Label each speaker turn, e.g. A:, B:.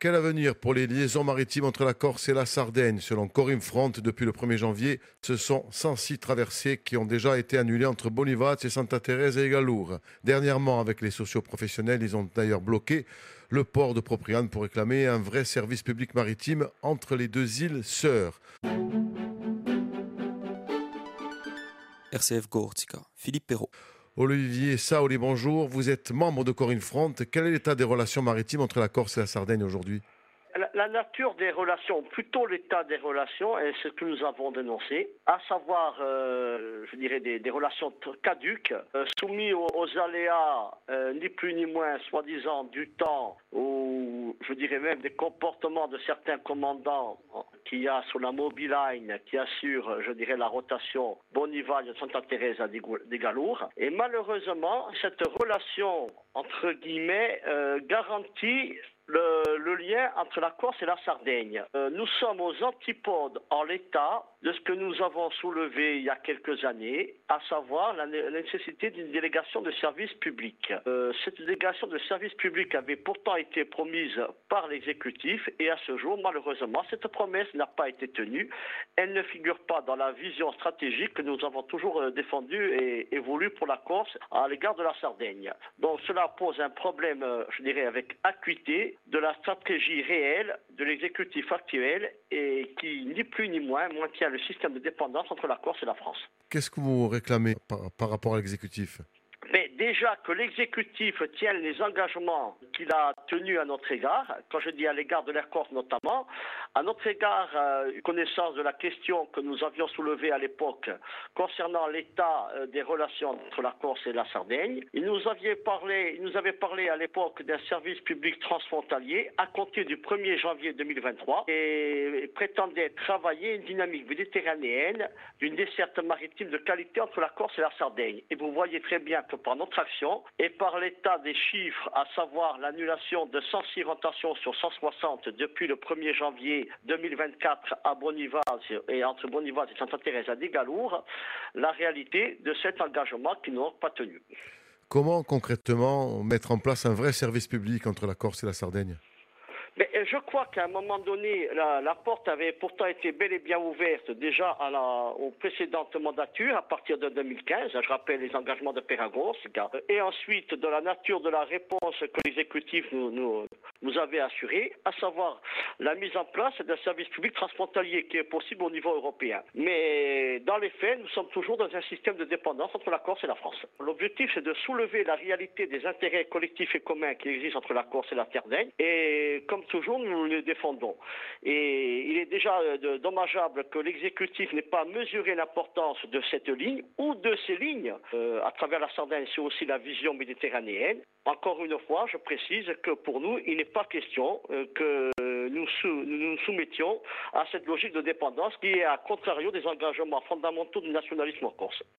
A: Quel avenir pour les liaisons maritimes entre la Corse et la Sardaigne? Selon Corim Front, depuis le 1er janvier, ce sont 106 traversées qui ont déjà été annulées entre Bonivaz et Santa Teresa et Galour. Dernièrement, avec les socioprofessionnels, ils ont d'ailleurs bloqué le port de Propriane pour réclamer un vrai service public maritime entre les deux îles sœurs.
B: RCF Gortica, Philippe Perrault.
A: Olivier Saoli, bonjour. Vous êtes membre de Corinne Front. Quel est l'état des relations maritimes entre la Corse et la Sardaigne aujourd'hui?
C: La, nature des relations, plutôt l'état des relations, est ce que nous avons dénoncé, à savoir, euh, je dirais, des, relations caduques, euh, soumis aux, aléas, euh, ni plus ni moins, soi-disant, du temps, ou je dirais même des comportements de certains commandants qui a sur la Mobile Line, qui assure, je dirais, la rotation Bonival de Santa Teresa des Galours. Et malheureusement, cette relation, entre guillemets, garantit le, lien entre la Corse et la Sardaigne. Euh, nous sommes aux antipodes en l'état de ce que nous avons soulevé il y a quelques années, à savoir la, nécessité d'une délégation de service public. Euh, cette délégation de service public avait pourtant été promise par l'exécutif et à ce jour, malheureusement, cette promesse n'a pas été tenue. Elle ne figure pas dans la vision stratégique que nous avons toujours euh, défendue et, et voulue pour la Corse à l'égard de la Sardaigne. Donc cela pose un problème, je dirais, avec acuité de la stratégie réelle de l'exécutif actuel et qui, ni plus ni moins, maintient le système de dépendance entre la Corse et la France.
A: Qu'est-ce que vous réclamez par rapport à l'exécutif?
C: Déjà que l'exécutif tienne les engagements qu'il a tenus à notre égard, quand je dis à l'égard de l'Air Corse notamment, à notre égard, euh, connaissance de la question que nous avions soulevée à l'époque concernant l'état euh, des relations entre la Corse et la Sardaigne. Il nous avait parlé, il nous avait parlé à l'époque d'un service public transfrontalier à compter du 1er janvier 2023 et prétendait travailler une dynamique méditerranéenne d'une desserte maritime de qualité entre la Corse et la Sardaigne. Et vous voyez très bien que par et par l'état des chiffres, à savoir l'annulation de 106 rotations sur 160 depuis le 1er janvier 2024 à Bonivaz et entre Bonivaz et Santa Teresa des Galours, la réalité de cet engagement qui n'ont pas tenu.
A: Comment concrètement mettre en place un vrai service public entre la Corse et la Sardaigne?
C: Je crois qu'à un moment donné, la, porte avait pourtant été bel et bien ouverte déjà à la, aux précédentes mandatures à partir de 2015. Je rappelle les engagements de Peragos. Et ensuite, de la nature de la réponse que l'exécutif nous, nous, nous avait assurée, à savoir la mise en place d'un service public transfrontalier qui est possible au niveau européen. Mais dans les faits, nous sommes toujours dans un système de dépendance entre la Corse et la France. L'objectif, c'est de soulever la réalité des intérêts collectifs et communs qui existent entre la Corse et la Sardaigne. Et comme toujours, nous les défendons. Et il est déjà euh, dommageable que l'exécutif n'ait pas mesuré l'importance de cette ligne ou de ces lignes. Euh, à travers la Sardaigne, c'est aussi la vision méditerranéenne. Encore une fois, je précise que pour nous, il n'est pas question euh, que nous, nous nous soumettions à cette logique de dépendance qui est à contrario des engagements fondamentaux du nationalisme en Corse.